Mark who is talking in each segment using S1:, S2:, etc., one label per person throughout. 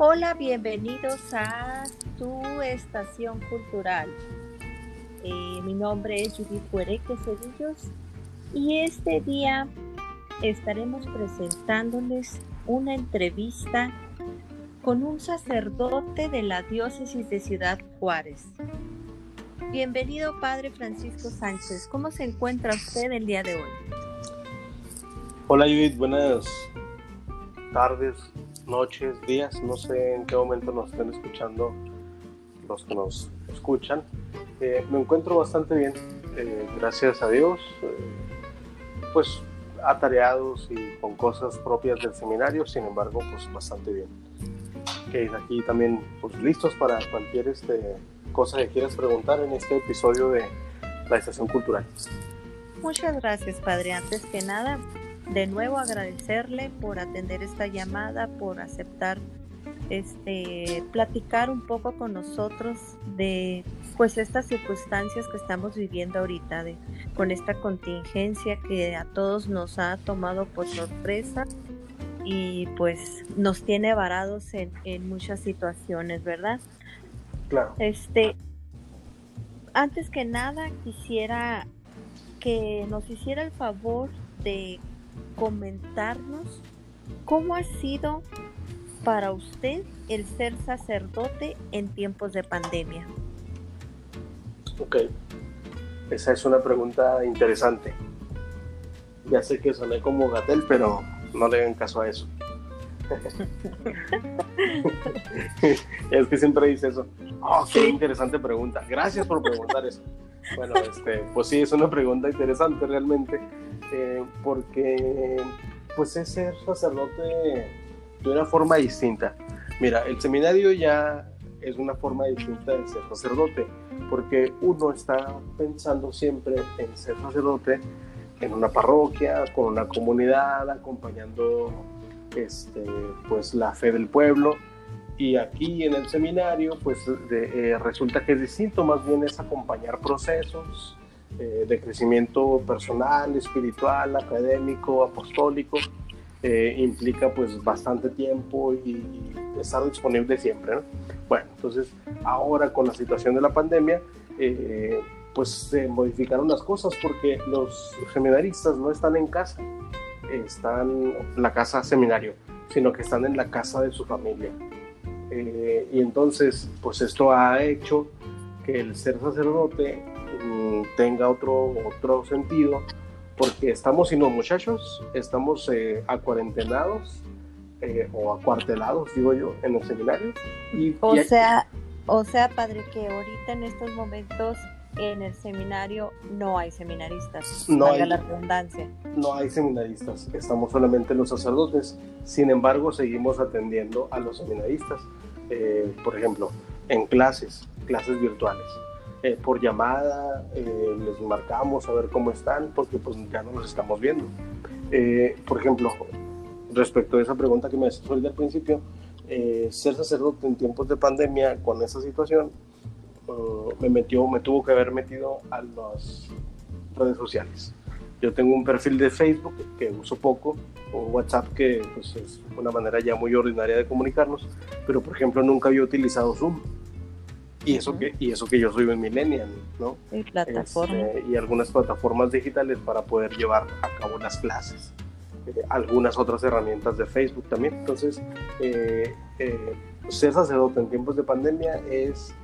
S1: Hola, bienvenidos a tu estación cultural. Eh, mi nombre es Judith Cuereque Cedillos y este día estaremos presentándoles una entrevista con un sacerdote de la diócesis de Ciudad Juárez. Bienvenido, Padre Francisco Sánchez. ¿Cómo se encuentra usted el día de hoy?
S2: Hola, Judith. Buenas tardes, noches, días. No sé en qué momento nos estén escuchando los que nos escuchan. Eh, me encuentro bastante bien, eh, gracias a Dios. Eh, pues atareados y con cosas propias del seminario, sin embargo, pues bastante bien. Que aquí también pues listos para cualquier este, cosa que quieras preguntar en este episodio de la Estación Cultural.
S1: Muchas gracias, Padre. Antes que nada, de nuevo agradecerle por atender esta llamada, por aceptar este platicar un poco con nosotros de pues estas circunstancias que estamos viviendo ahorita de, con esta contingencia que a todos nos ha tomado por sorpresa y pues nos tiene varados en, en muchas situaciones, ¿verdad?
S2: Claro.
S1: Este, antes que nada quisiera que nos hiciera el favor de comentarnos cómo ha sido para usted el ser sacerdote en tiempos de pandemia.
S2: Ok, esa es una pregunta interesante. Ya sé que soné como Gatel, pero no le den caso a eso. es que siempre dice eso. Oh, qué interesante pregunta. Gracias por preguntar eso. Bueno, este, pues sí, es una pregunta interesante realmente, eh, porque pues es ser sacerdote de una forma distinta. Mira, el seminario ya es una forma distinta de ser sacerdote, porque uno está pensando siempre en ser sacerdote en una parroquia, con una comunidad, acompañando este, pues, la fe del pueblo. Y aquí en el seminario, pues eh, resulta que es distinto, más bien es acompañar procesos eh, de crecimiento personal, espiritual, académico, apostólico. Eh, implica pues bastante tiempo y, estar disponible siempre. Bueno, entonces ahora con la situación de la pandemia, pues se modificaron las cosas porque los seminaristas no están en casa, están en la casa seminario, sino que están en la casa de su familia. Eh, y entonces, pues esto ha hecho que el ser sacerdote tenga otro, otro sentido, porque estamos, no muchachos, estamos eh, acuarentenados eh, o acuartelados, digo yo, en el seminario.
S1: Y, o, sea, o sea, padre, que ahorita en estos momentos en el seminario no hay seminaristas, no hay la redundancia.
S2: No hay seminaristas, estamos solamente los sacerdotes. Sin embargo, seguimos atendiendo a los seminaristas, eh, por ejemplo, en clases, clases virtuales. Eh, por llamada, eh, les marcamos a ver cómo están, porque pues ya no los estamos viendo. por ejemplo, respecto a esa pregunta que me hacías al principio, ser sacerdote en tiempos de pandemia con esa situación me metió, me tuvo que haber metido a las redes sociales. Yo tengo un perfil de Facebook que uso poco, un WhatsApp que pues, es una manera ya muy ordinaria de comunicarnos, pero por ejemplo nunca había utilizado Zoom. Y eso, que, y eso que yo soy un millennial, ¿no?
S1: Y, este,
S2: y algunas plataformas digitales para poder llevar a cabo las clases. Eh, algunas otras herramientas de Facebook también. Entonces, eh, eh, ser sacerdote en tiempos de pandemia es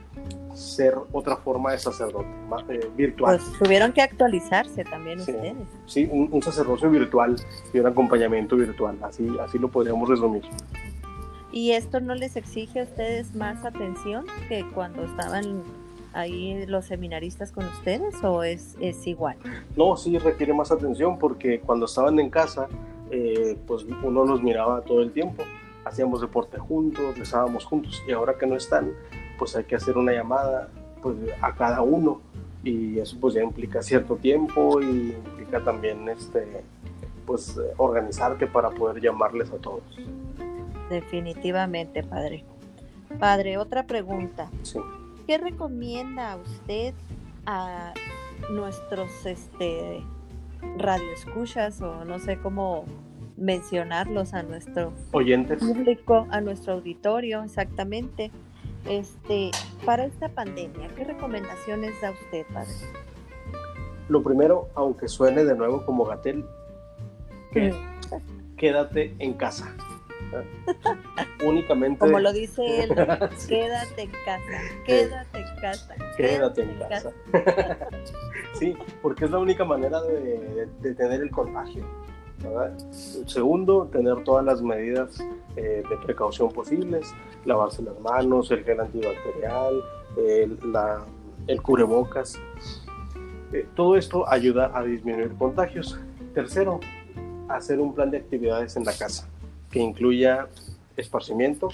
S2: ser otra forma de sacerdote, eh, virtual.
S1: Pues tuvieron que actualizarse también ustedes.
S2: Sí, un, sacerdocio virtual y un acompañamiento virtual, así, así lo podríamos resumir.
S1: ¿Y esto no les exige a ustedes más atención que cuando estaban ahí los seminaristas con ustedes o es, es igual?
S2: No, sí requiere más atención porque cuando estaban en casa, eh, pues uno los miraba todo el tiempo, hacíamos deporte juntos, rezábamos juntos y ahora que no están, pues hay que hacer una llamada pues, a cada uno y eso pues ya implica cierto tiempo y implica también este pues organizarte para poder llamarles a todos.
S1: Definitivamente, padre. Padre, otra pregunta.
S2: Sí.
S1: ¿Qué recomienda usted a nuestros este radioescuchas o no sé cómo mencionarlos a nuestro
S2: oyentes
S1: público, a nuestro auditorio, exactamente. Este, para esta pandemia, ¿qué recomendaciones da usted, padre?
S2: Lo primero, aunque suene de nuevo como Gatel, quédate en casa. Únicamente.
S1: Como lo dice él, quédate en casa, quédate en casa.
S2: Quédate, en casa. sí, porque es la única manera de, tener el contagio. Segundo, tener todas las medidas eh, de precaución posibles, lavarse las manos, el gel antibacterial, el, el cubrebocas. Eh, todo esto ayuda a disminuir contagios. Tercero, hacer un plan de actividades en la casa que incluya esparcimiento,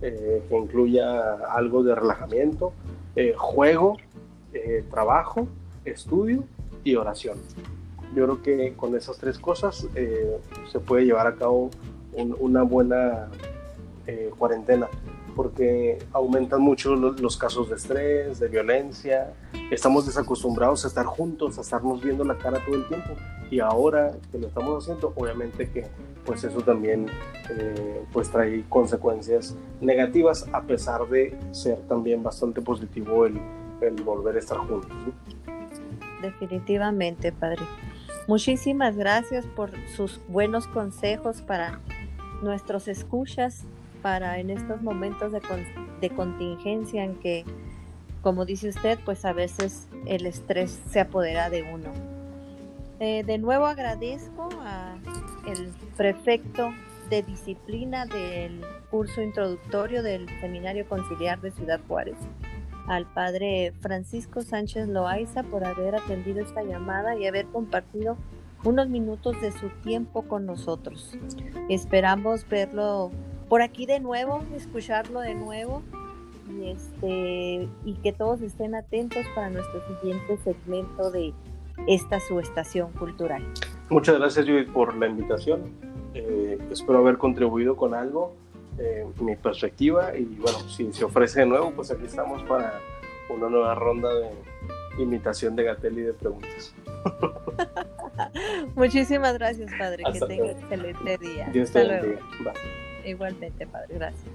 S2: eh, que incluya algo de relajamiento, eh, juego, eh, trabajo, estudio y oración. Yo creo que con esas tres cosas se puede llevar a cabo una buena cuarentena porque aumentan mucho los, casos de estrés, de violencia. Estamos desacostumbrados a estar juntos, a estarnos viendo la cara todo el tiempo. Y ahora que lo estamos haciendo, obviamente que pues eso también eh, pues trae consecuencias negativas, a pesar de ser también bastante positivo el, volver a estar juntos.
S1: Definitivamente, padre. Muchísimas gracias por sus buenos consejos para nuestros escuchas para en estos momentos de, de contingencia en que, como dice usted, pues a veces el estrés se apodera de uno. Eh, de nuevo agradezco al prefecto de disciplina del curso introductorio del Seminario Conciliar de Ciudad Juárez, al padre Francisco Sánchez Loaiza por haber atendido esta llamada y haber compartido unos minutos de su tiempo con nosotros. Esperamos verlo por aquí de nuevo, escucharlo de nuevo y, este, y que todos estén atentos para nuestro siguiente segmento de esta subestación cultural.
S2: Muchas gracias Judith por la invitación. Eh, espero haber contribuido con algo, eh, mi perspectiva y bueno, si se ofrece de nuevo, pues aquí estamos para una nueva ronda de imitación de Gatel y de preguntas.
S1: Muchísimas gracias, padre. que tenga excelente día.
S2: Dios te bendiga.
S1: Igualmente, Padre, gracias.